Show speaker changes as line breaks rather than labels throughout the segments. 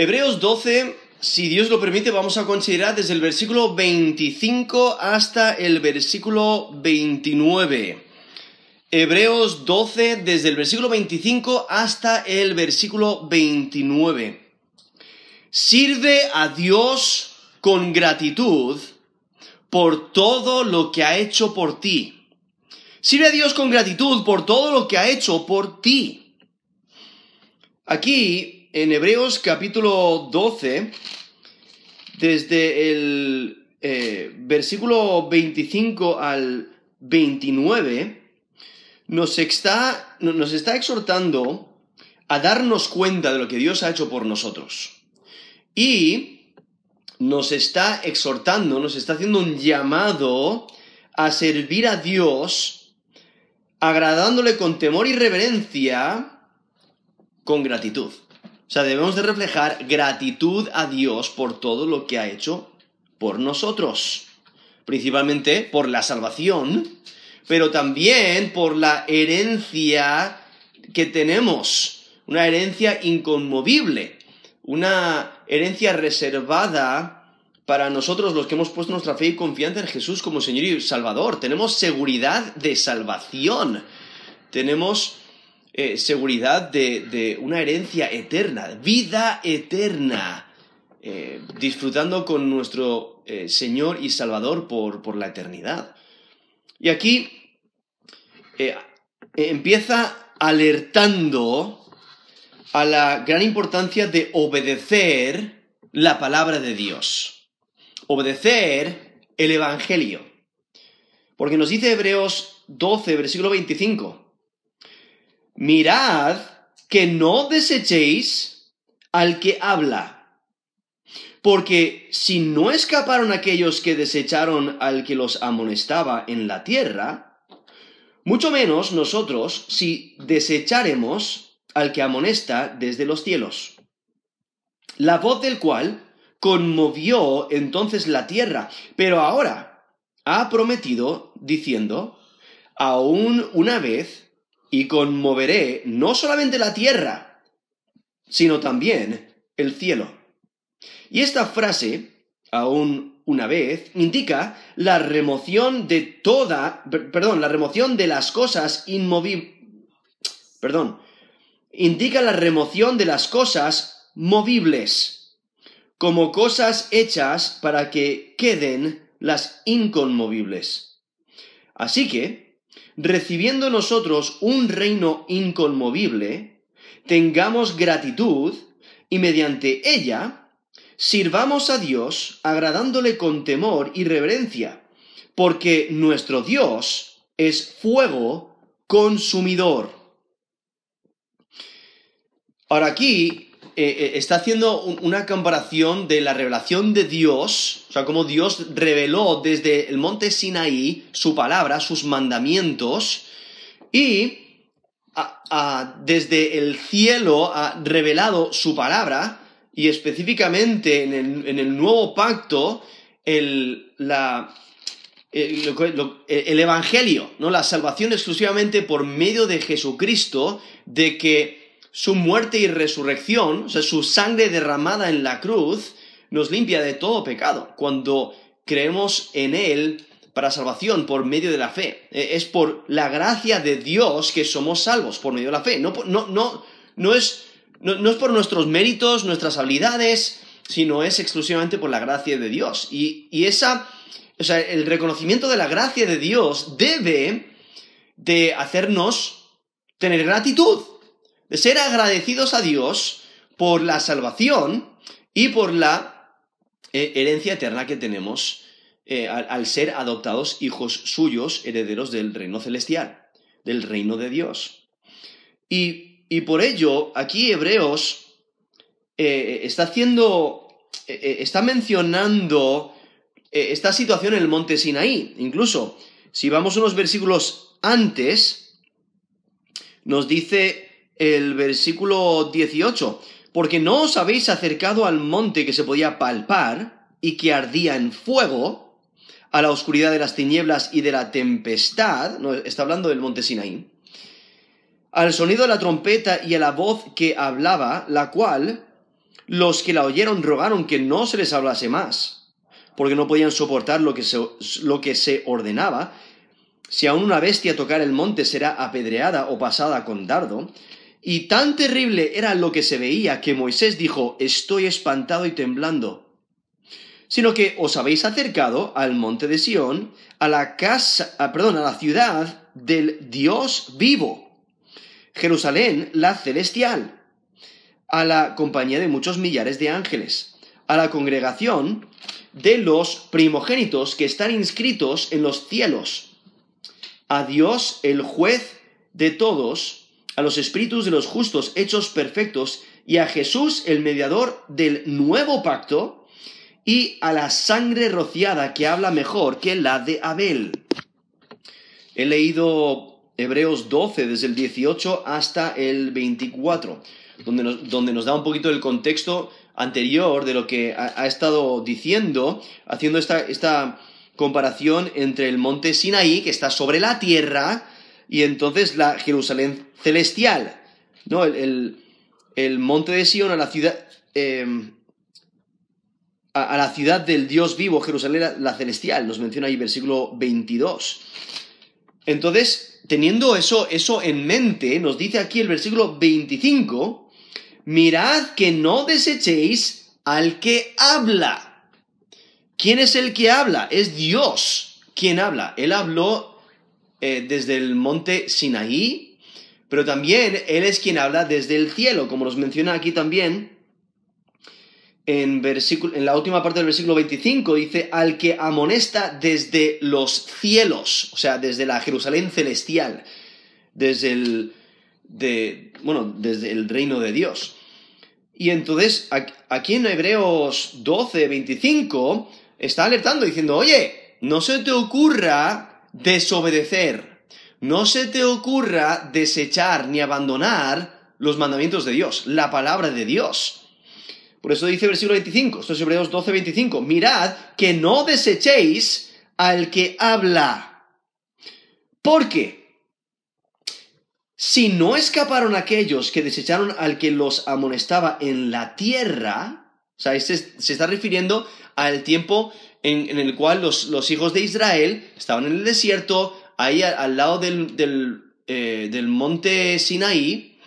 Hebreos 12, si Dios lo permite, vamos a considerar desde el versículo 25 hasta el versículo 29. Hebreos 12, desde el versículo 25 hasta el versículo 29. Sirve a Dios con gratitud por todo lo que ha hecho por ti. Sirve a Dios con gratitud por todo lo que ha hecho por ti. Aquí, en Hebreos capítulo 12, desde el eh, versículo 25 al 29, nos está, nos está exhortando a darnos cuenta de lo que Dios ha hecho por nosotros. Y nos está exhortando, nos está haciendo un llamado a servir a Dios, agradándole con temor y reverencia, con gratitud. O sea, debemos de reflejar gratitud a Dios por todo lo que ha hecho por nosotros. Principalmente por la salvación, pero también por la herencia que tenemos. Una herencia inconmovible. Una herencia reservada para nosotros los que hemos puesto nuestra fe y confianza en Jesús como Señor y Salvador. Tenemos seguridad de salvación. Tenemos eh, seguridad de, una herencia eterna, vida eterna, eh, disfrutando con nuestro eh, Señor y Salvador por, por, la eternidad. Y aquí empieza alertando a la gran importancia de obedecer la palabra de Dios, obedecer el Evangelio. Porque nos dice Hebreos 12, versículo 25, mirad que no desechéis al que habla. Porque si no escaparon aquellos que desecharon al que los amonestaba en la tierra, mucho menos nosotros si desecharemos al que amonesta desde los cielos. La voz del cual conmovió entonces la tierra, pero ahora ha prometido diciendo, aún una vez y conmoveré no solamente la tierra, sino también el cielo. Y esta frase, aún una vez, indica la remoción de toda, perdón, la remoción de las cosas inmovibles, perdón, indica la remoción de las cosas movibles, como cosas hechas para que queden las inconmovibles. Así que, recibiendo nosotros un reino inconmovible, tengamos gratitud y mediante ella sirvamos a Dios agradándole con temor y reverencia, porque nuestro Dios es fuego consumidor. Ahora aquí eh, eh, está haciendo una comparación de la revelación de Dios, o sea, cómo Dios reveló desde el monte Sinaí su palabra, sus mandamientos, y desde el cielo ha revelado su palabra, y específicamente en el, nuevo pacto, el, el Evangelio, ¿no? la salvación exclusivamente por medio de Jesucristo, de que su muerte y resurrección, o sea, su sangre derramada en la cruz, nos limpia de todo pecado cuando creemos en Él para salvación por medio de la fe. E, es por la gracia de Dios que somos salvos por medio de la fe. No, no, no, no, es, no, es por nuestros méritos, nuestras habilidades, sino es exclusivamente por la gracia de Dios. Y, y esa, o sea, el reconocimiento de la gracia de Dios debe de hacernos tener gratitud de ser agradecidos a Dios por la salvación y por la eh, herencia eterna que tenemos eh, al, ser adoptados hijos suyos, herederos del reino celestial, del reino de Dios. Y, y por ello, aquí Hebreos eh, está haciendo, está mencionando esta situación en el monte Sinaí. Incluso, si vamos unos versículos antes, nos dice el versículo 18, porque no os habéis acercado al monte que se podía palpar y que ardía en fuego, a la oscuridad de las tinieblas y de la tempestad, no, está hablando del monte Sinaí, al sonido de la trompeta y a la voz que hablaba, la cual los que la oyeron rogaron que no se les hablase más, porque no podían soportar lo que se, lo que se ordenaba. Si aún una bestia tocar el monte será apedreada o pasada con dardo. Y tan terrible era lo que se veía que Moisés dijo, estoy espantado y temblando. Sino que os habéis acercado al monte de Sión, a la casa, perdón, a la ciudad del Dios vivo, Jerusalén la celestial, a la compañía de muchos millares de ángeles, a la congregación de los primogénitos que están inscritos en los cielos, a Dios el juez de todos, a los espíritus de los justos hechos perfectos, y a Jesús el mediador del nuevo pacto, y a la sangre rociada que habla mejor que la de Abel. He leído Hebreos 12 desde el 18 hasta el 24, donde nos, donde nos da un poquito el contexto anterior de lo que ha, estado diciendo, haciendo esta, esta comparación entre el monte Sinaí, que está sobre la tierra, y entonces la Jerusalén celestial, ¿no? El, monte de Sion a la ciudad, em, a, la ciudad del Dios vivo, Jerusalén la, celestial, nos menciona ahí versículo 22. Entonces, teniendo eso, eso en mente, nos dice aquí el versículo 25, mirad que no desechéis al que habla. ¿Quién es el que habla? Es Dios quien habla. Él habló eh, desde el monte Sinaí, pero también Él es quien habla desde el cielo, como nos menciona aquí también en, en la última parte del versículo 25, dice, al que amonesta desde los cielos, o sea, desde la Jerusalén celestial, desde el, de, bueno, desde el reino de Dios. Y entonces, aquí en Hebreos 12, 25, está alertando diciendo, oye, no se te ocurra desobedecer. No se te ocurra desechar ni abandonar los mandamientos de Dios, la palabra de Dios. Por eso dice el versículo 25, esto es Hebreos 12, 25, mirad que no desechéis al que habla. Porque si no escaparon aquellos que desecharon al que los amonestaba en la tierra, o sea, se, se está refiriendo al tiempo en, el cual los, hijos de Israel estaban en el desierto, ahí al, lado del, eh, del, monte Sinaí,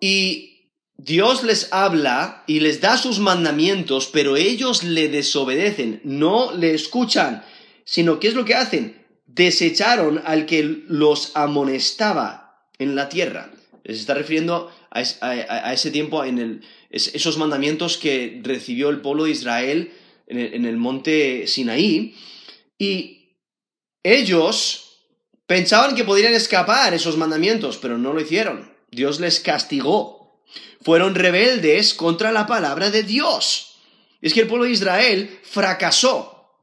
y Dios les habla y les da sus mandamientos, pero ellos le desobedecen, no le escuchan, sino ¿qué es lo que hacen? Desecharon al que los amonestaba en la tierra. Se está refiriendo a, ese tiempo, en el, esos mandamientos que recibió el pueblo de Israel en el, monte Sinaí, y ellos pensaban que podrían escapar esos mandamientos, pero no lo hicieron. Dios les castigó. Fueron rebeldes contra la palabra de Dios. Es que el pueblo de Israel fracasó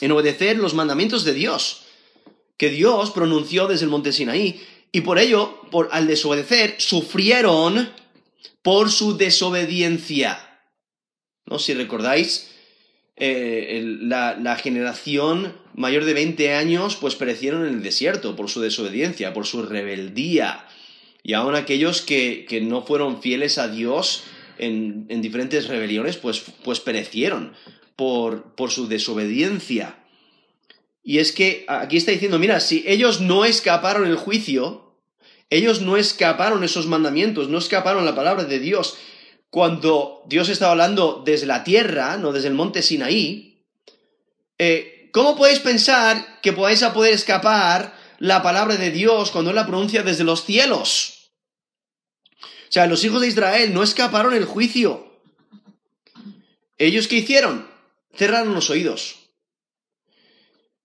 en obedecer los mandamientos de Dios, que Dios pronunció desde el monte Sinaí, y por ello, por, al desobedecer, sufrieron por su desobediencia. ¿No? Si recordáis, eh, la, generación mayor de 20 años pues perecieron en el desierto por su desobediencia, por su rebeldía. Y aún aquellos que, no fueron fieles a Dios en, diferentes rebeliones pues, pues perecieron por, por su desobediencia. Y es que aquí está diciendo, mira, si ellos no escaparon el juicio, ellos no escaparon esos mandamientos, no escaparon la palabra de Dios, cuando Dios estaba hablando desde la tierra, no desde el monte Sinaí, eh, ¿cómo podéis pensar que podáis a poder escapar la palabra de Dios cuando Él la pronuncia desde los cielos? O sea, los hijos de Israel no escaparon el juicio. ¿Ellos qué hicieron? Cerraron los oídos.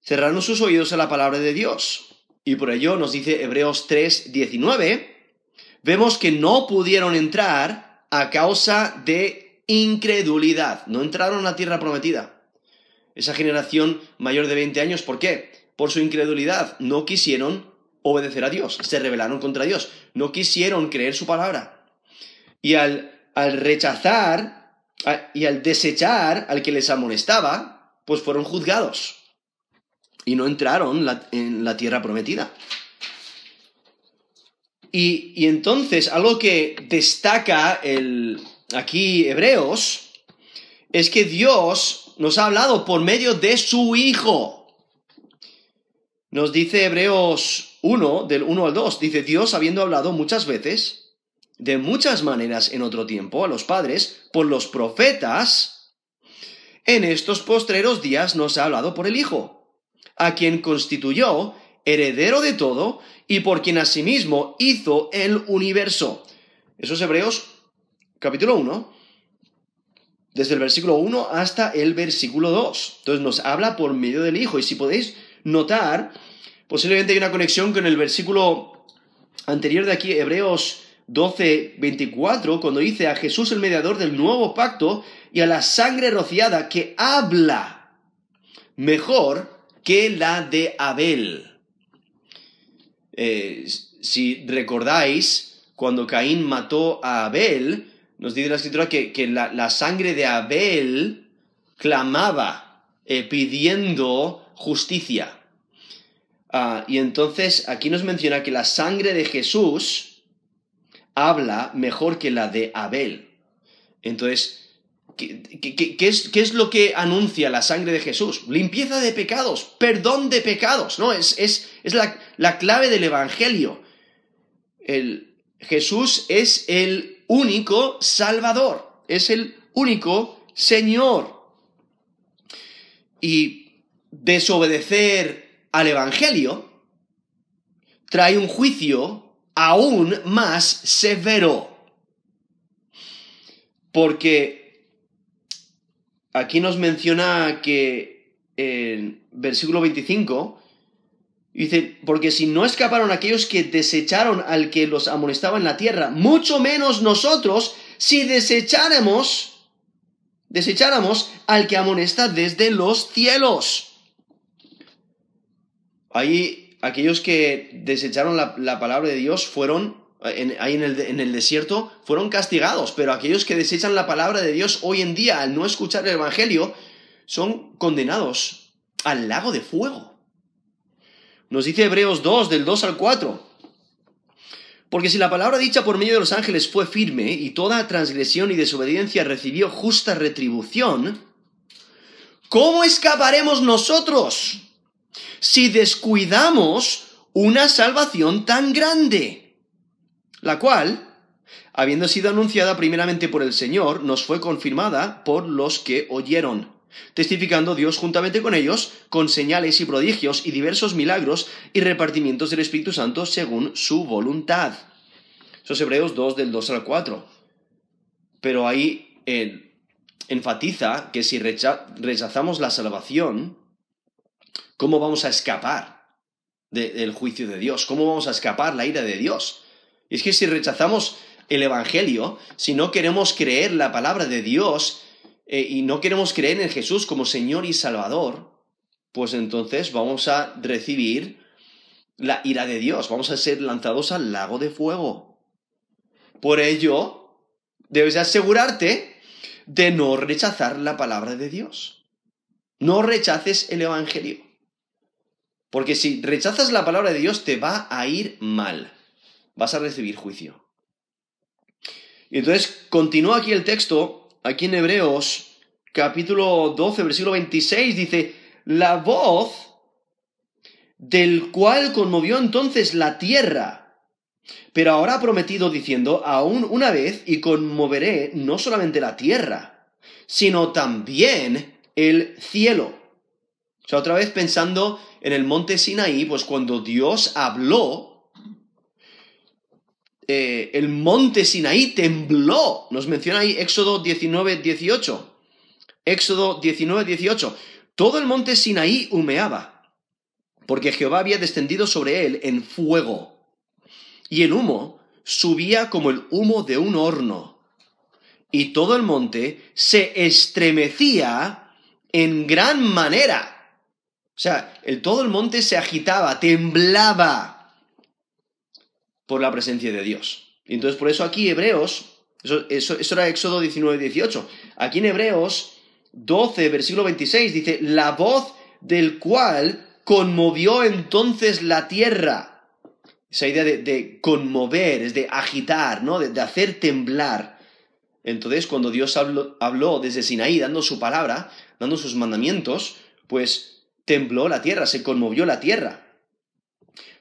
Cerraron sus oídos a la palabra de Dios. Y por ello nos dice Hebreos 3, 19, vemos que no pudieron entrar a causa de incredulidad. No entraron a la tierra prometida. Esa generación mayor de 20 años, ¿por qué? Por su incredulidad. No quisieron obedecer a Dios, se rebelaron contra Dios, no quisieron creer su palabra. Y al, al rechazar y al desechar al que les amonestaba, pues fueron juzgados y no entraron en la tierra prometida. Y, entonces, algo que destaca el, aquí Hebreos es que Dios nos ha hablado por medio de su Hijo. Nos dice Hebreos 1, del 1 al 2, dice Dios habiendo hablado muchas veces, de muchas maneras en otro tiempo, a los padres, por los profetas, en estos postreros días nos ha hablado por el Hijo, a quien constituyó heredero de todo y por quien asimismo hizo el universo. Eso es Hebreos capítulo 1, desde el versículo 1 hasta el versículo 2. Entonces nos habla por medio del Hijo. Y si podéis notar, posiblemente hay una conexión con el versículo anterior de aquí, Hebreos 12, 24, cuando dice a Jesús el mediador del nuevo pacto y a la sangre rociada que habla mejor que la de Abel. Eh, si recordáis, cuando Caín mató a Abel, nos dice la escritura que, la, sangre de Abel clamaba eh, pidiendo justicia. Ah, y entonces aquí nos menciona que la sangre de Jesús habla mejor que la de Abel. Entonces, ¿qué, es, es, lo que anuncia la sangre de Jesús? Limpieza de pecados, perdón de pecados, ¿no? Es, es, es la, la, clave del Evangelio. El, Jesús es el único Salvador, es el único Señor. Y desobedecer al Evangelio trae un juicio aún más severo. Porque aquí nos menciona que en versículo 25 Dice, porque si no escaparon aquellos que desecharon al que los amonestaba en la tierra, mucho menos nosotros si desecháramos, desecháramos al que amonesta desde los cielos. Ahí, aquellos que desecharon la, palabra de Dios fueron, ahí en el, en el desierto, fueron castigados, pero aquellos que desechan la palabra de Dios hoy en día al no escuchar el Evangelio, son condenados al lago de fuego. Nos dice Hebreos 2, del 2 al 4. Porque si la palabra dicha por medio de los ángeles fue firme y toda transgresión y desobediencia recibió justa retribución, ¿cómo escaparemos nosotros si descuidamos una salvación tan grande? La cual, habiendo sido anunciada primeramente por el Señor, nos fue confirmada por los que oyeron testificando Dios juntamente con ellos, con señales y prodigios y diversos milagros y repartimientos del Espíritu Santo según su voluntad. Eso es Hebreos 2 del 2 al 4. Pero ahí eh, enfatiza que si rechazamos la salvación, ¿cómo vamos a escapar del juicio de Dios? ¿Cómo vamos a escapar la ira de Dios? Y es que si rechazamos el Evangelio, si no queremos creer la palabra de Dios, eh, y no queremos creer en Jesús como Señor y Salvador, pues entonces vamos a recibir la ira de Dios, vamos a ser lanzados al lago de fuego. Por ello, debes asegurarte de no rechazar la palabra de Dios. No rechaces el Evangelio. Porque si rechazas la palabra de Dios te va a ir mal. Vas a recibir juicio. Y entonces continúa aquí el texto aquí en Hebreos, capítulo 12, versículo 26, dice, la voz del cual conmovió entonces la tierra, pero ahora ha prometido diciendo, aún una vez, y conmoveré no solamente la tierra, sino también el cielo. O sea, otra vez pensando en el monte Sinaí, pues cuando Dios habló, eh, el monte Sinaí tembló. Nos menciona ahí Éxodo 19, 18. Éxodo 19, 18. Todo el monte Sinaí humeaba, porque Jehová había descendido sobre él en fuego. Y el humo subía como el humo de un horno. Y todo el monte se estremecía en gran manera. O sea, todo el monte se agitaba, temblaba por la presencia de Dios. Y entonces por eso aquí Hebreos, eso, eso, era Éxodo 19, 18, aquí en Hebreos 12, versículo 26 dice, la voz del cual conmovió entonces la tierra. Esa idea de, conmover, es de agitar, ¿no? De, hacer temblar. Entonces, cuando Dios habló, habló, desde Sinaí, dando su palabra, dando sus mandamientos, pues tembló la tierra, se conmovió la tierra.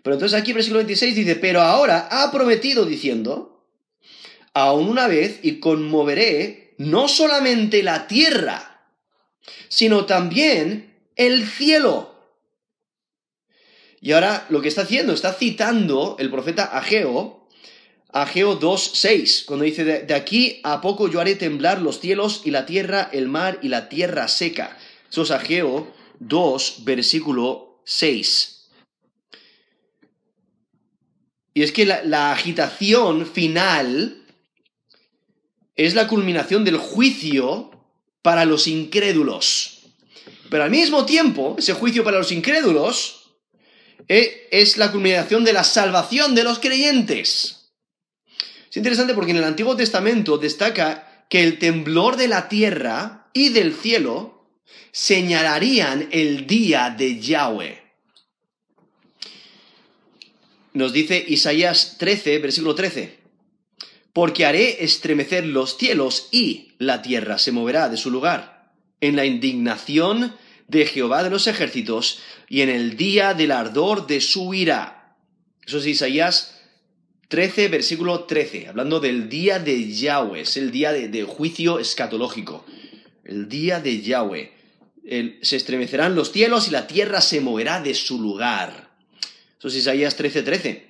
Pero entonces aquí, versículo 26 dice, pero ahora ha prometido diciendo, aún una vez y conmoveré no solamente la tierra, sino también el cielo. Y ahora lo que está haciendo, está citando el profeta Ageo, Ageo 2.6, cuando dice, de, aquí a poco yo haré temblar los cielos y la tierra, el mar y la tierra seca. Eso es Ageo 2, versículo 6. Y es que la, agitación final es la culminación del juicio para los incrédulos. Pero al mismo tiempo, ese juicio para los incrédulos eh, es la culminación de la salvación de los creyentes. Es interesante porque en el Antiguo Testamento destaca que el temblor de la tierra y del cielo señalarían el día de Yahweh. Nos dice Isaías 13, versículo 13 porque haré estremecer los cielos y la tierra se moverá de su lugar, en la indignación de Jehová de los ejércitos y en el día del ardor de su ira. Eso es Isaías 13, versículo 13, hablando del día de Yahweh, es el día de, juicio escatológico, el día de Yahweh. se estremecerán los cielos y la tierra se moverá de su lugar. Eso es Isaías 13, 13.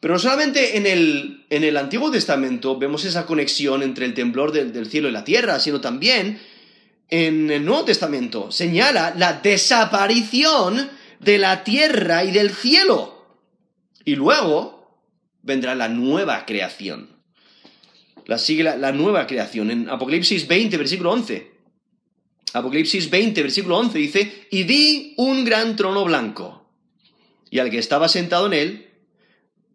Pero no solamente en el, en el Antiguo Testamento vemos esa conexión entre el temblor del, del cielo y la tierra, sino también en el Nuevo Testamento señala la desaparición de la tierra y del cielo. Y luego vendrá la nueva creación. La sigue la, la, nueva creación. En Apocalipsis 20, versículo 11. Apocalipsis 20, versículo 11 dice, y vi un gran trono blanco, y al que estaba sentado en él,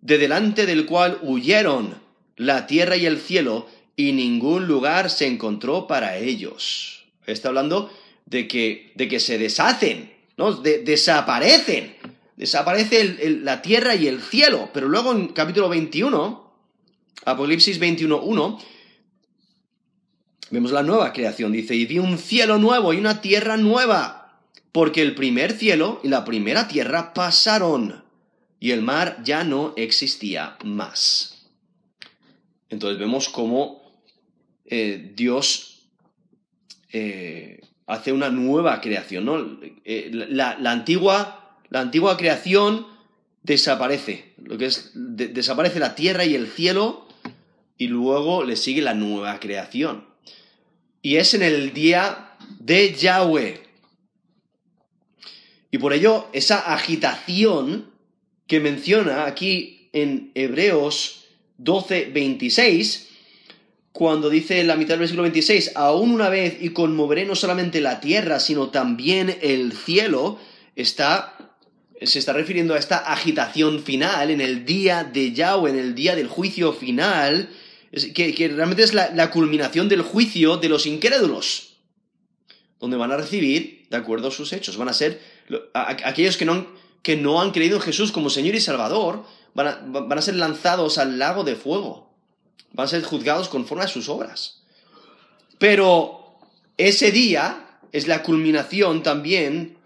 de delante del cual huyeron la tierra y el cielo, y ningún lugar se encontró para ellos. Está hablando de que, de que se deshacen, ¿no? desaparecen. Desaparece la tierra y el cielo. Pero luego en capítulo 21, Apocalipsis 21.1, vemos la nueva creación. Dice, y vi un cielo nuevo y una tierra nueva, porque el primer cielo y la primera tierra pasaron y el mar ya no existía más. Entonces vemos cómo eh, Dios eh, hace una nueva creación, ¿no? Eh, la, antigua, la, antigua, creación desaparece, lo que es, desaparece la tierra y el cielo y luego le sigue la nueva creación. Y es en el día de Yahweh. Y por ello esa agitación que menciona aquí en Hebreos 12, 26, cuando dice en la mitad del versículo 26, aún una vez y conmoveré no solamente la tierra, sino también el cielo, está, se está refiriendo a esta agitación final en el día de Yahweh, en el día del juicio final, que, realmente es la, culminación del juicio de los incrédulos, donde van a recibir, de acuerdo a sus hechos, van a ser aquellos que no que no han creído en Jesús como Señor y Salvador van a, ser lanzados al lago de fuego. Van a ser juzgados conforme a sus obras. Pero ese día es la culminación también,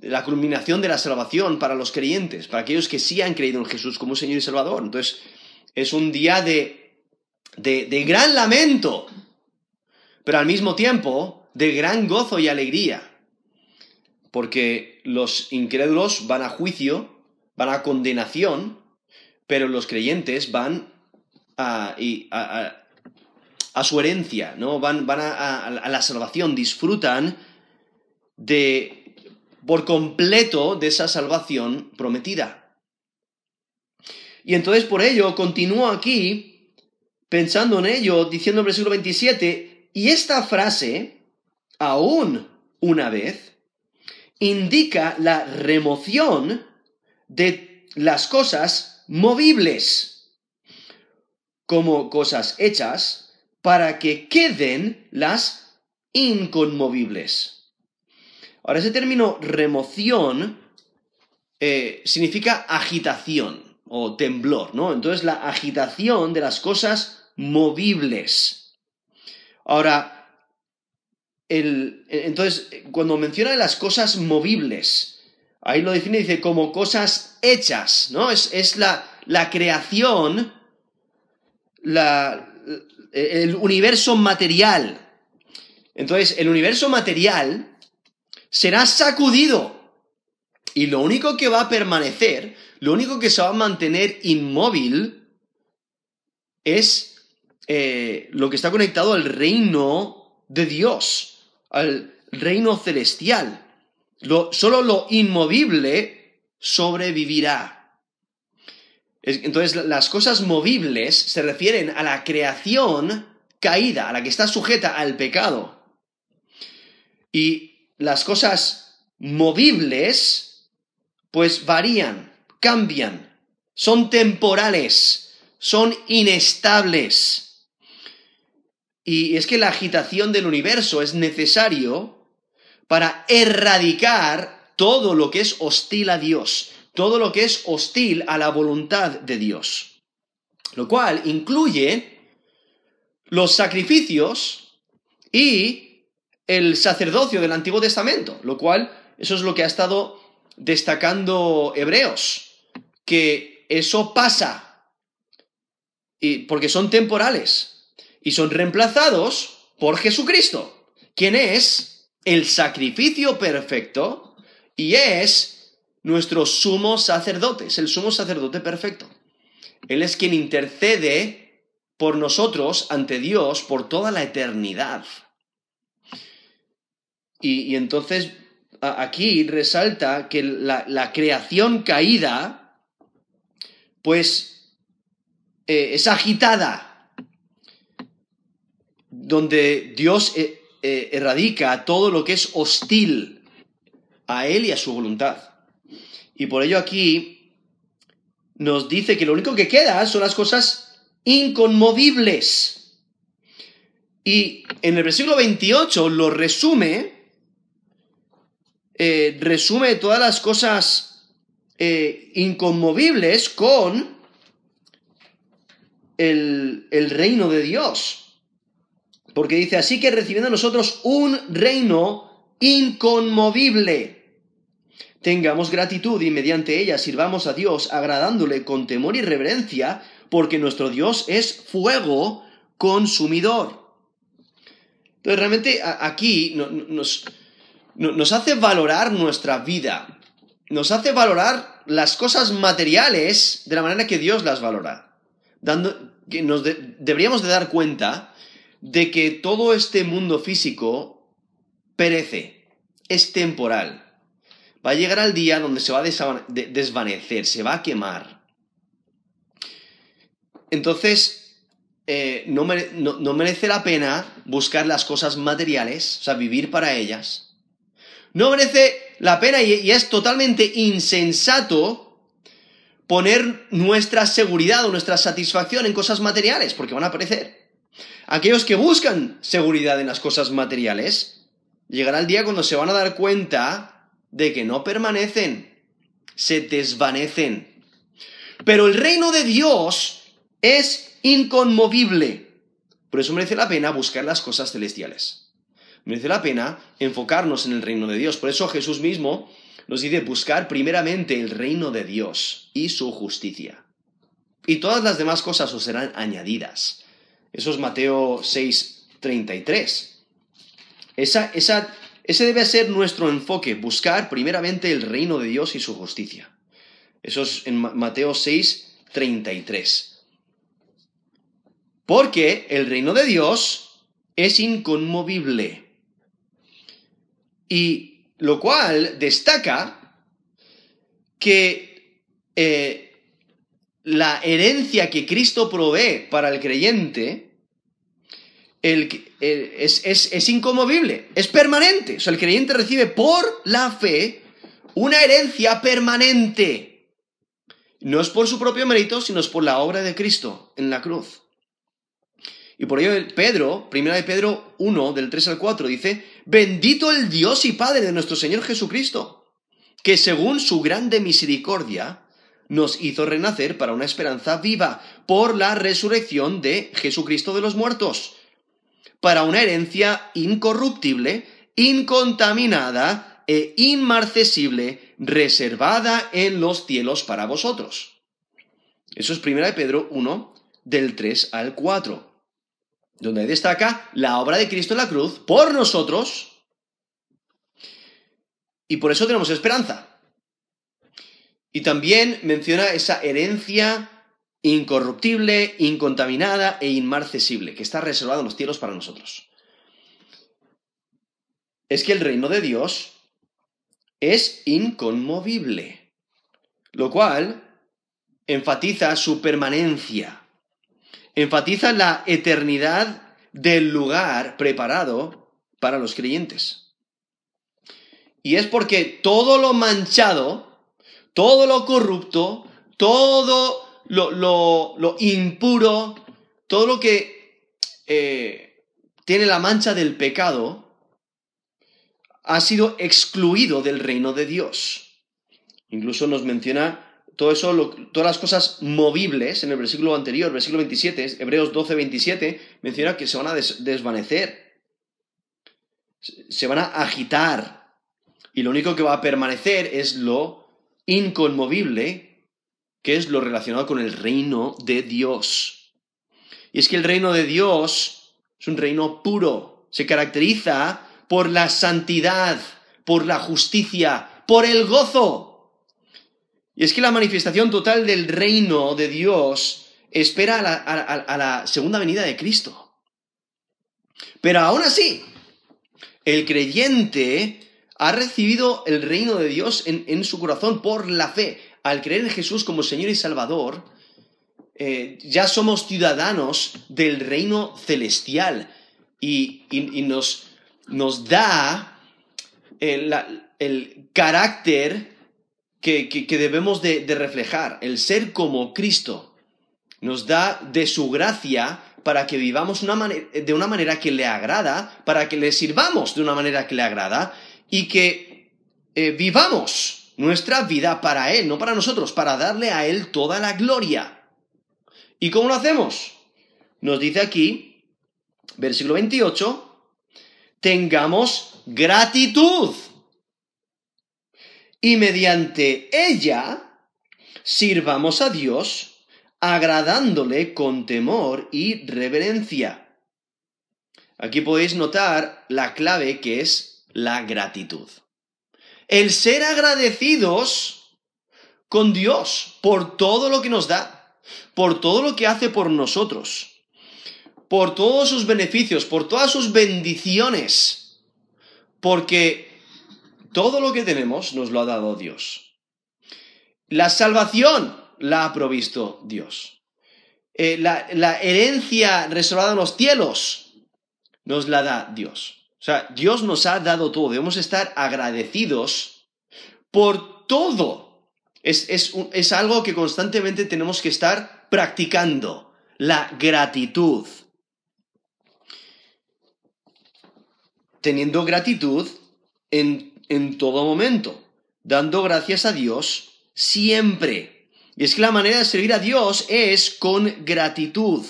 la culminación de la salvación para los creyentes, para aquellos que sí han creído en Jesús como Señor y Salvador. Entonces, es un día de, de gran lamento, pero al mismo tiempo de gran gozo y alegría porque los incrédulos van a juicio, van a condenación, pero los creyentes van a, su herencia, ¿no? Van, van a, la salvación, disfrutan de por completo de esa salvación prometida. Y entonces por ello continúo aquí pensando en ello, diciendo en el versículo 27, y esta frase, aún una vez, indica la remoción de las cosas movibles como cosas hechas para que queden las inconmovibles. Ahora, ese término remoción eh, significa agitación o temblor, ¿no? Entonces, la agitación de las cosas movibles. Ahora, entonces, cuando menciona las cosas movibles, ahí lo define, dice, como cosas hechas, ¿no? Es, la, la, creación, la, el universo material. Entonces, el universo material será sacudido. Y lo único que va a permanecer, lo único que se va a mantener inmóvil, es eh, lo que está conectado al reino de Dios, al reino celestial. solo lo inmovible sobrevivirá. Entonces, las cosas movibles se refieren a la creación caída, a la que está sujeta al pecado. Y las cosas movibles, pues varían, cambian, son temporales, son inestables. Y es que la agitación del universo es necesario para erradicar todo lo que es hostil a Dios, todo lo que es hostil a la voluntad de Dios. Lo cual incluye los sacrificios y el sacerdocio del Antiguo Testamento, lo cual eso es lo que ha estado destacando Hebreos, que eso pasa, y, porque son temporales y son reemplazados por Jesucristo, quien es el sacrificio perfecto y es nuestro sumo sacerdote, es el sumo sacerdote perfecto. Él es quien intercede por nosotros ante Dios por toda la eternidad. Y, entonces aquí resalta que la, creación caída, pues, eh, es agitada, donde Dios eh, eh, erradica todo lo que es hostil a Él y a su voluntad. Y por ello aquí nos dice que lo único que queda son las cosas inconmovibles. Y en el versículo 28 lo resume, eh, resume todas las cosas inconmovibles con el, el reino de Dios. Porque dice, así que recibiendo nosotros un reino inconmovible tengamos gratitud y mediante ella sirvamos a Dios agradándole con temor y reverencia, porque nuestro Dios es fuego consumidor. Entonces realmente aquí nos, nos hace valorar nuestra vida, nos hace valorar las cosas materiales de la manera que Dios las valora, dando, que nos deberíamos de dar cuenta de que todo este mundo físico perece, es temporal va a llegar al día donde se va a desvanecer, se va a quemar. Entonces, eh, no, merece la pena buscar las cosas materiales, o sea, vivir para ellas. No merece la pena y, es totalmente insensato poner nuestra seguridad o nuestra satisfacción en cosas materiales, porque van a aparecer. Aquellos que buscan seguridad en las cosas materiales, llegará el día cuando se van a dar cuenta de que no permanecen, se desvanecen. Pero el reino de Dios es inconmovible. Por eso merece la pena buscar las cosas celestiales. Merece la pena enfocarnos en el reino de Dios. Por eso Jesús mismo nos dice buscar primeramente el reino de Dios y su justicia. Y todas las demás cosas os serán añadidas. Eso es Mateo 6, 33. Esa, esa ese debe ser nuestro enfoque, buscar primeramente el reino de Dios y su justicia. Eso es en Mateo 6, 33. Porque el reino de Dios es inconmovible. Y lo cual destaca que eh, la herencia que Cristo provee para el creyente es, incomovible, es permanente. O sea, el creyente recibe por la fe una herencia permanente. No es por su propio mérito, sino es por la obra de Cristo en la cruz. Y por ello Pedro, primera de Pedro 1, del 3 al 4, dice, bendito el Dios y Padre de nuestro Señor Jesucristo, que según su grande misericordia nos hizo renacer para una esperanza viva por la resurrección de Jesucristo de los muertos para una herencia incorruptible, incontaminada e inmarcesible, reservada en los cielos para vosotros. Eso es 1 Pedro 1, del 3 al 4, donde destaca la obra de Cristo en la cruz por nosotros, y por eso tenemos esperanza. Y también menciona esa herencia incorruptible, incontaminada e inmarcesible, que está reservada en los cielos para nosotros. Es que el reino de Dios es inconmovible, lo cual enfatiza su permanencia, enfatiza la eternidad del lugar preparado para los creyentes. Y es porque todo lo manchado, todo lo corrupto, todo lo, impuro, todo lo que eh, tiene la mancha del pecado, ha sido excluido del reino de Dios. Incluso nos menciona todo eso, todas las cosas movibles en el versículo anterior, versículo 27, Hebreos 12, 27, menciona que se van a desvanecer, se van a agitar, y lo único que va a permanecer es lo inconmovible que es lo relacionado con el reino de Dios. Y es que el reino de Dios es un reino puro, se caracteriza por la santidad, por la justicia, por el gozo. Y es que la manifestación total del reino de Dios espera a la, segunda venida de Cristo. Pero aún así, el creyente ha recibido el reino de Dios en, su corazón por la fe al creer en Jesús como Señor y Salvador, eh, ya somos ciudadanos del reino celestial y, nos, nos, da el, carácter que, debemos de, reflejar, el ser como Cristo. Nos da de su gracia para que vivamos de una manera que le agrada, para que le sirvamos de una manera que le agrada y que eh, vivamos nuestra vida para Él, no para nosotros, para darle a Él toda la gloria. ¿Y cómo lo hacemos? Nos dice aquí, versículo 28, tengamos gratitud. Y mediante ella sirvamos a Dios agradándole con temor y reverencia. Aquí podéis notar la clave que es la gratitud el ser agradecidos con Dios por todo lo que nos da, por todo lo que hace por nosotros, por todos sus beneficios, por todas sus bendiciones, porque todo lo que tenemos nos lo ha dado Dios. La salvación la ha provisto Dios. Eh, la, la herencia reservada en los cielos nos la da Dios. O sea, Dios nos ha dado todo. Debemos estar agradecidos por todo. Es, es, algo que constantemente tenemos que estar practicando. La gratitud. Teniendo gratitud en, en todo momento. Dando gracias a Dios siempre. Y es que la manera de servir a Dios es con gratitud.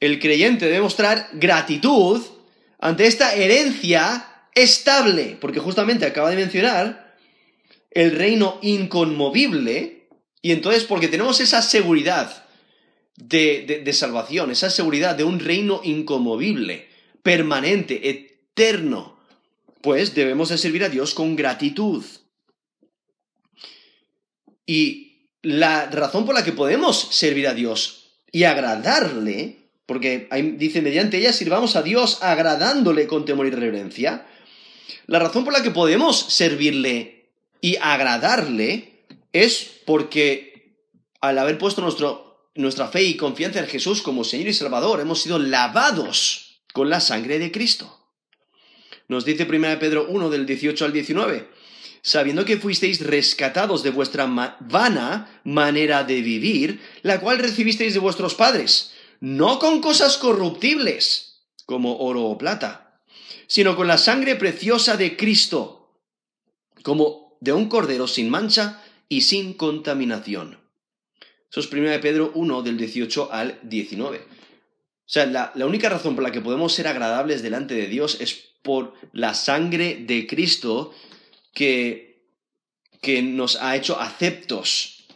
El creyente debe mostrar gratitud ante esta herencia estable, porque justamente acaba de mencionar el reino inconmovible, y entonces porque tenemos esa seguridad de, de, salvación, esa seguridad de un reino inconmovible, permanente, eterno, pues debemos de servir a Dios con gratitud. Y la razón por la que podemos servir a Dios y agradarle porque ahí dice, mediante ella sirvamos a Dios agradándole con temor y reverencia. La razón por la que podemos servirle y agradarle es porque al haber puesto nuestra fe y confianza en Jesús como Señor y Salvador, hemos sido lavados con la sangre de Cristo. Nos dice 1 Pedro 1 del 18 al 19, sabiendo que fuisteis rescatados de vuestra vana manera de vivir, la cual recibisteis de vuestros padres no con cosas corruptibles, como oro o plata, sino con la sangre preciosa de Cristo, como de un cordero sin mancha y sin contaminación. Eso es 1 Pedro 1 del 18 al 19. O sea, la, única razón por la que podemos ser agradables delante de Dios es por la sangre de Cristo que, que nos ha hecho aceptos,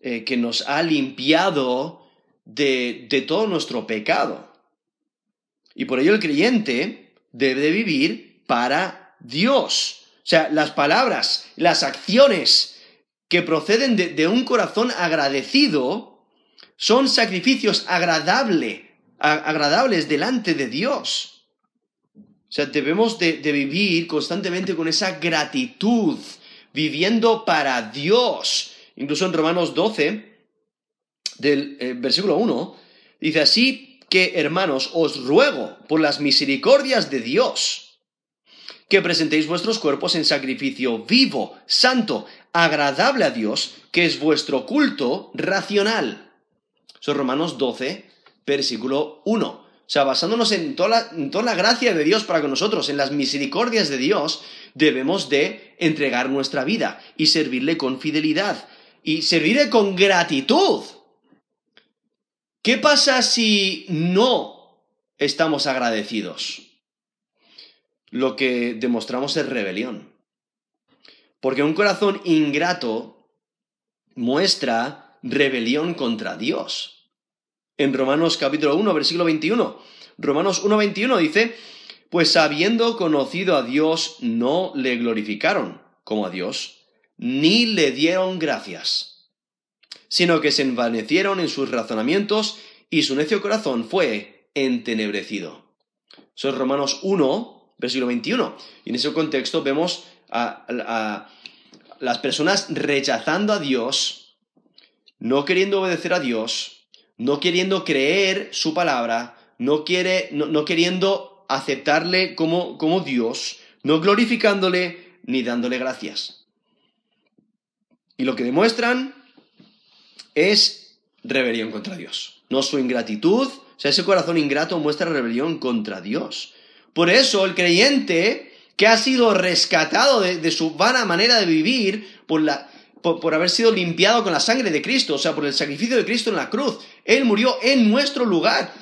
eh, que nos ha limpiado de, de todo nuestro pecado. Y por ello el creyente debe de vivir para Dios. O sea, las palabras, las acciones que proceden de, un corazón agradecido son sacrificios agradables delante de Dios. O sea, debemos de, vivir constantemente con esa gratitud, viviendo para Dios. Incluso en Romanos 12, del eh, versículo 1, dice así, que, hermanos, os ruego por las misericordias de Dios, que presentéis vuestros cuerpos en sacrificio vivo, santo, agradable a Dios, que es vuestro culto racional. Son Romanos 12, versículo 1. O sea, basándonos en toda, la, toda la gracia de Dios para con nosotros, en las misericordias de Dios, debemos de entregar nuestra vida y servirle con fidelidad y servirle con gratitud. ¿Qué pasa si no estamos agradecidos? Lo que demostramos es rebelión. Porque un corazón ingrato muestra rebelión contra Dios. En Romanos capítulo 1, versículo 21, Romanos 1, 21 dice, pues habiendo conocido a Dios, no le glorificaron como a Dios, ni le dieron gracias sino que se envanecieron en sus razonamientos y su necio corazón fue entenebrecido. Eso es Romanos 1, versículo 21. Y en ese contexto vemos a, las personas rechazando a Dios, no queriendo obedecer a Dios, no queriendo creer su palabra, no, quiere, no, queriendo aceptarle como, como Dios, no glorificándole ni dándole gracias. Y lo que demuestran es rebelión contra Dios. No su ingratitud, o sea, ese corazón ingrato muestra rebelión contra Dios. Por eso el creyente que ha sido rescatado de, su vana manera de vivir por, la, por, haber sido limpiado con la sangre de Cristo, o sea, por el sacrificio de Cristo en la cruz, Él murió en nuestro lugar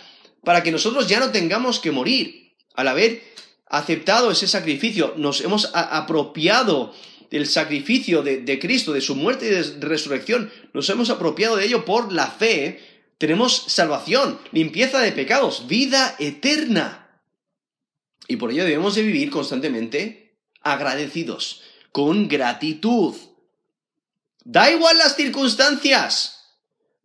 para que nosotros ya no tengamos que morir. Al haber aceptado ese sacrificio, nos hemos apropiado del sacrificio de, Cristo, de su muerte y de resurrección, nos hemos apropiado de ello por la fe, tenemos salvación, limpieza de pecados, vida eterna. Y por ello debemos de vivir constantemente agradecidos, con gratitud. Da igual las circunstancias,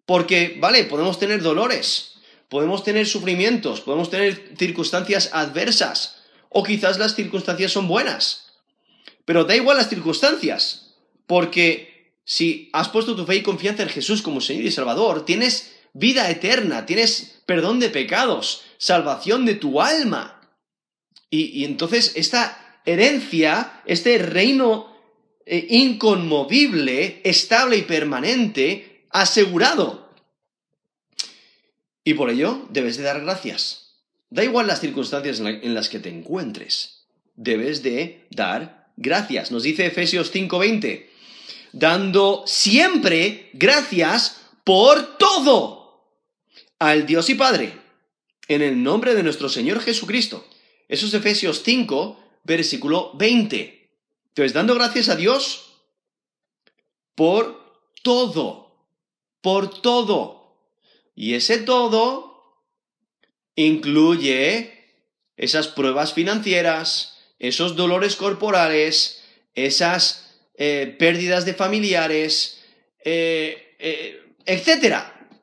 porque, vale, podemos tener dolores, podemos tener sufrimientos, podemos tener circunstancias adversas, o quizás las circunstancias son buenas. Pero da igual las circunstancias, porque si has puesto tu fe y confianza en Jesús como Señor y Salvador, tienes vida eterna, tienes perdón de pecados, salvación de tu alma. Y, entonces esta herencia, este reino eh, inconmovible, estable y permanente, asegurado. Y por ello debes de dar gracias. Da igual las circunstancias en las que te encuentres, debes de dar gracias. Nos dice Efesios 5:20, dando siempre gracias por todo al Dios y Padre, en el nombre de nuestro Señor Jesucristo. Eso es Efesios 5, versículo 20. Entonces, dando gracias a Dios por todo, por todo. Y ese todo incluye esas pruebas financieras, esos dolores corporales, esas eh, pérdidas de familiares, eh, eh, etc.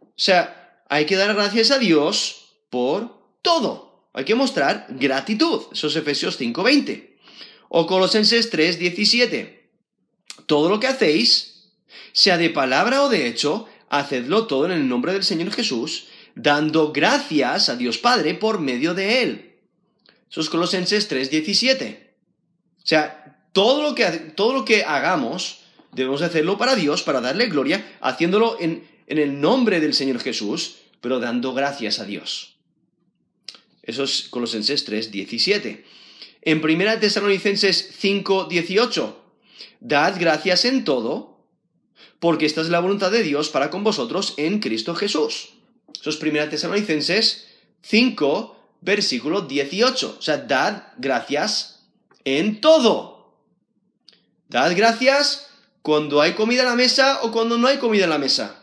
O sea, hay que dar gracias a Dios por todo. Hay que mostrar gratitud. Eso es Efesios 5:20. O Colosenses 3:17. Todo lo que hacéis, sea de palabra o de hecho, hacedlo todo en el nombre del Señor Jesús, dando gracias a Dios Padre por medio de Él. Eso es Colosenses 3:17. O sea, todo lo, que, todo lo que hagamos debemos hacerlo para Dios, para darle gloria, haciéndolo en, en el nombre del Señor Jesús, pero dando gracias a Dios. Eso es Colosenses 3:17. En 1 Tesalonicenses 5:18, dad gracias en todo, porque esta es la voluntad de Dios para con vosotros en Cristo Jesús. Eso es 1 Tesalonicenses 5, versículo 18. O sea, dad gracias en todo. Dad gracias cuando hay comida en la mesa o cuando no hay comida en la mesa.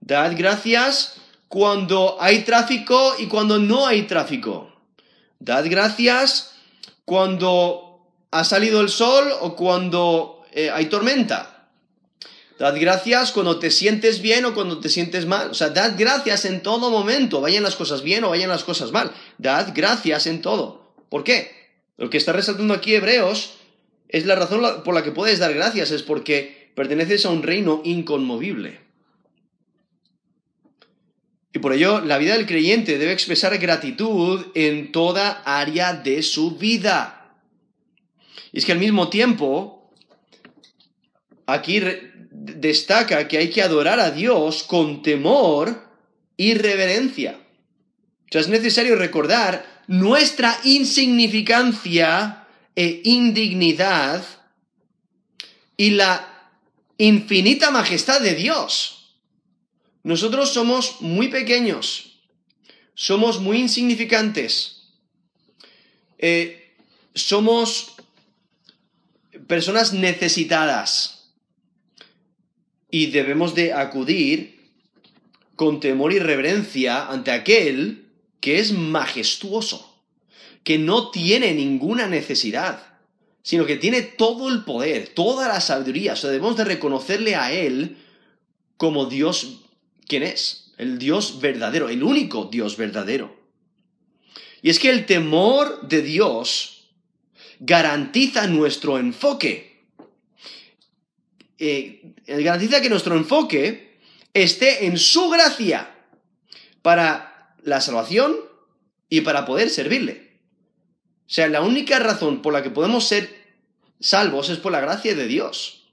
Dad gracias cuando hay tráfico y cuando no hay tráfico. Dad gracias cuando ha salido el sol o cuando eh, hay tormenta. Dad gracias cuando te sientes bien o cuando te sientes mal. O sea, dad gracias en todo momento, vayan las cosas bien o vayan las cosas mal. Dad gracias en todo. ¿Por qué? Lo que está resaltando aquí Hebreos es la razón por la que puedes dar gracias, es porque perteneces a un reino inconmovible. Y por ello, la vida del creyente debe expresar gratitud en toda área de su vida. Y es que al mismo tiempo, aquí destaca que hay que adorar a Dios con temor y reverencia. O sea, es necesario recordar nuestra insignificancia e indignidad y la infinita majestad de Dios. Nosotros somos muy pequeños, somos muy insignificantes, eh, somos personas necesitadas y debemos de acudir con temor y reverencia ante aquel que es majestuoso que no tiene ninguna necesidad, sino que tiene todo el poder, toda la sabiduría. O sea, debemos de reconocerle a Él como Dios, ¿quién es? El Dios verdadero, el único Dios verdadero. Y es que el temor de Dios garantiza nuestro enfoque. Eh, garantiza que nuestro enfoque esté en su gracia para la salvación y para poder servirle. O sea, la única razón por la que podemos ser salvos es por la gracia de Dios.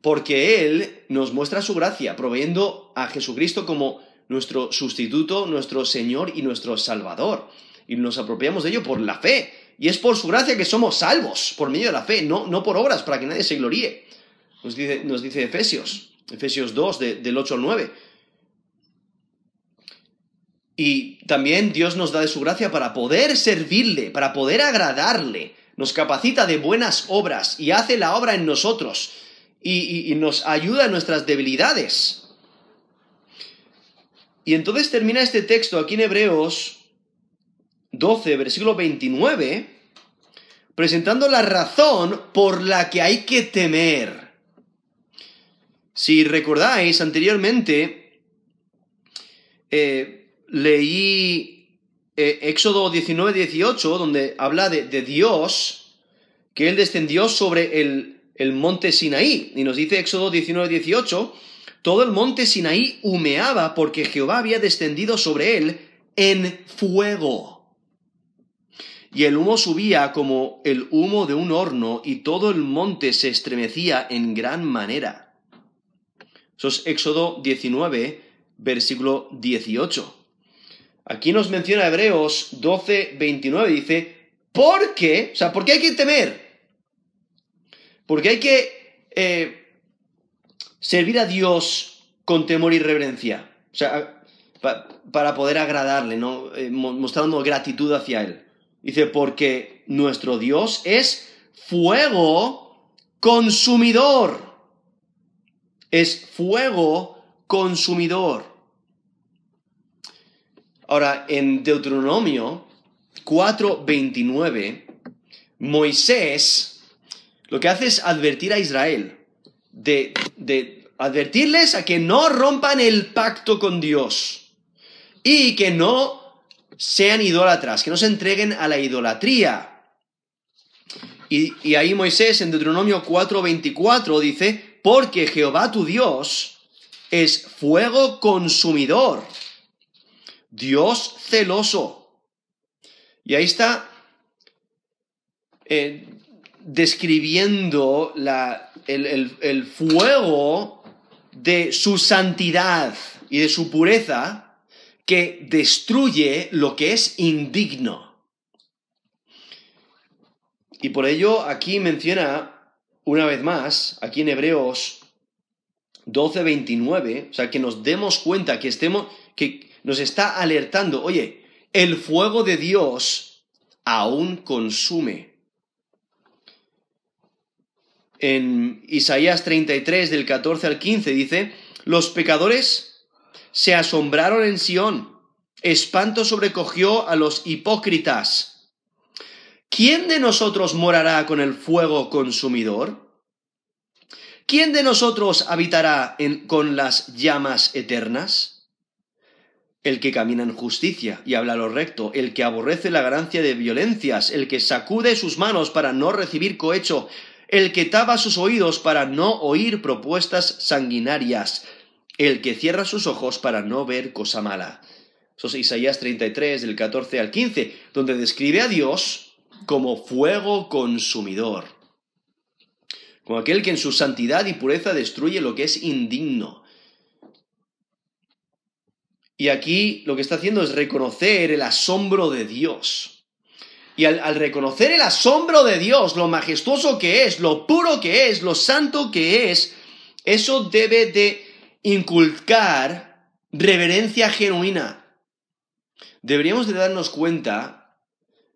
Porque Él nos muestra su gracia, proveyendo a Jesucristo como nuestro sustituto, nuestro Señor y nuestro Salvador. Y nos apropiamos de ello por la fe. Y es por su gracia que somos salvos, por medio de la fe, no, no por obras, para que nadie se gloríe. Nos dice, nos dice Efesios, Efesios 2, del 8 al 9. Y también Dios nos da de su gracia para poder servirle, para poder agradarle. Nos capacita de buenas obras y hace la obra en nosotros y, nos ayuda en nuestras debilidades. Y entonces termina este texto aquí en Hebreos 12, versículo 29, presentando la razón por la que hay que temer. Si recordáis anteriormente, eh, leí eh, Éxodo 19, 18, donde habla de, Dios, que Él descendió sobre el, el, monte Sinaí. Y nos dice Éxodo 19, 18, todo el monte Sinaí humeaba porque Jehová había descendido sobre él en fuego. Y el humo subía como el humo de un horno y todo el monte se estremecía en gran manera. Eso es Éxodo 19, versículo 18. Aquí nos menciona Hebreos 12, 29, dice, ¿por qué? O sea, ¿por qué hay que temer? Porque hay que eh, servir a Dios con temor y reverencia. O sea, para poder agradarle, ¿no? Eh, mostrando gratitud hacia Él. Dice, porque nuestro Dios es fuego consumidor. Es fuego consumidor. Ahora, en Deuteronomio 4:29, Moisés lo que hace es advertir a Israel, de, de advertirles a que no rompan el pacto con Dios y que no sean idólatras, que no se entreguen a la idolatría. Y, ahí Moisés en Deuteronomio 4:24 dice, porque Jehová tu Dios es fuego consumidor Dios celoso. Y ahí está eh, describiendo el fuego de su santidad y de su pureza que destruye lo que es indigno. Y por ello aquí menciona una vez más, aquí en Hebreos 12:29, o sea, que nos demos cuenta que estemos, que nos está alertando, oye, el fuego de Dios aún consume. En Isaías 33 del 14 al 15 dice, los pecadores se asombraron en Sión, espanto sobrecogió a los hipócritas. ¿Quién de nosotros morará con el fuego consumidor? ¿Quién de nosotros habitará con las llamas eternas? el que camina en justicia y habla lo recto, el que aborrece la ganancia de violencias, el que sacude sus manos para no recibir cohecho, el que tapa sus oídos para no oír propuestas sanguinarias, el que cierra sus ojos para no ver cosa mala. Eso es Isaías 33, del 14 al 15, donde describe a Dios como fuego consumidor, como aquel que en su santidad y pureza destruye lo que es indigno, y aquí lo que está haciendo es reconocer el asombro de Dios. Y al, reconocer el asombro de Dios, lo majestuoso que es, lo puro que es, lo santo que es, eso debe de inculcar reverencia genuina. Deberíamos de darnos cuenta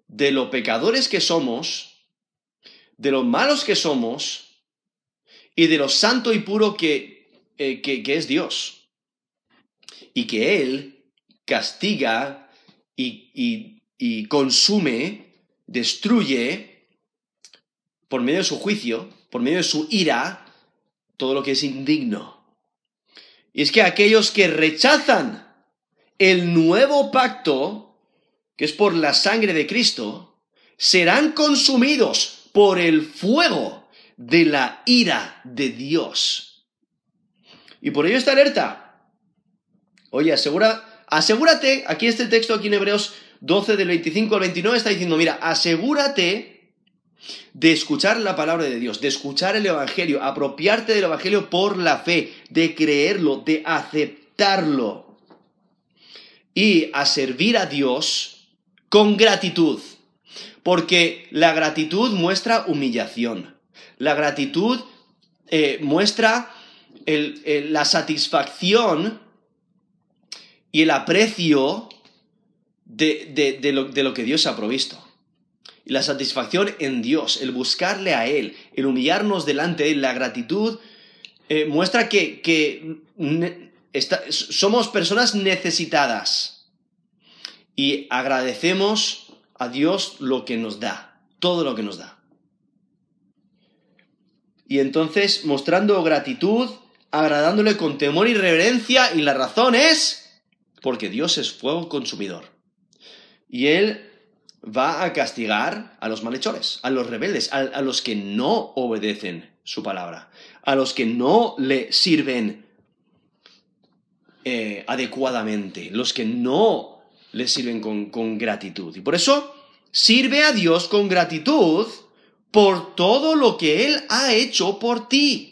de lo pecadores que somos, de lo malos que somos y de lo santo y puro que, eh, que es Dios y que Él castiga y, consume, destruye, por medio de su juicio, por medio de su ira, todo lo que es indigno. Y es que aquellos que rechazan el nuevo pacto, que es por la sangre de Cristo, serán consumidos por el fuego de la ira de Dios. Y por ello esta alerta. Oye, asegura, asegúrate, aquí este texto, aquí en Hebreos 12 del 25 al 29 está diciendo, mira, asegúrate de escuchar la palabra de Dios, de escuchar el Evangelio, apropiarte del Evangelio por la fe, de creerlo, de aceptarlo y a servir a Dios con gratitud. Porque la gratitud muestra humillación. La gratitud eh, muestra la satisfacción y el aprecio de, lo, que Dios ha provisto. La satisfacción en Dios, el buscarle a Él, el humillarnos delante de Él, la gratitud, eh, muestra que, somos personas necesitadas y agradecemos a Dios lo que nos da, todo lo que nos da. Y entonces, mostrando gratitud, agradándole con temor y reverencia, y la razón es porque Dios es fuego consumidor. Y Él va a castigar a los malhechores, a los rebeldes, a, los que no obedecen su palabra, a los que no le sirven eh, adecuadamente, los que no le sirven con, con gratitud. Y por eso sirve a Dios con gratitud por todo lo que Él ha hecho por ti.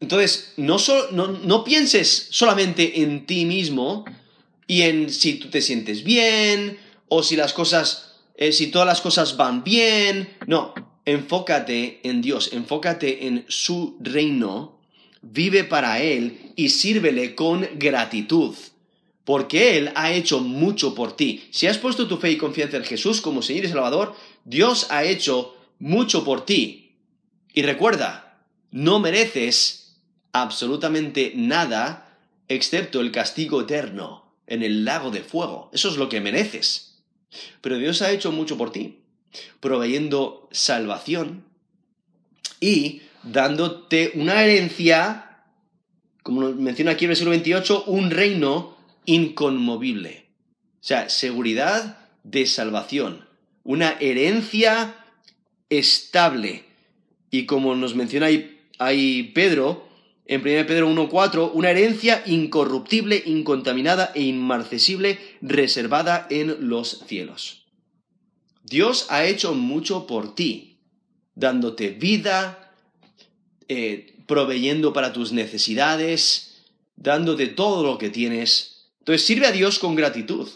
Entonces, no, pienses solamente en ti mismo y en si tú te sientes bien o si las cosas, eh, si todas las cosas van bien. No, enfócate en Dios, enfócate en su reino, vive para Él y sírvele con gratitud. Porque Él ha hecho mucho por ti. Si has puesto tu fe y confianza en Jesús como Señor y Salvador, Dios ha hecho mucho por ti. Y recuerda, no mereces absolutamente nada excepto el castigo eterno en el lago de fuego. Eso es lo que mereces. Pero Dios ha hecho mucho por ti, proveyendo salvación y dándote una herencia, como menciona aquí en el versículo 28, un reino inconmovible. O sea, seguridad de salvación, una herencia estable. Y como nos menciona ahí, ahí Pedro, en 1 Pedro 1.4, una herencia incorruptible, incontaminada e inmarcesible, reservada en los cielos. Dios ha hecho mucho por ti, dándote vida, eh, proveyendo para tus necesidades, dándote todo lo que tienes. Entonces sirve a Dios con gratitud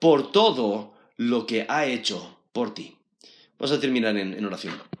por todo lo que ha hecho por ti. Vamos a terminar en oración.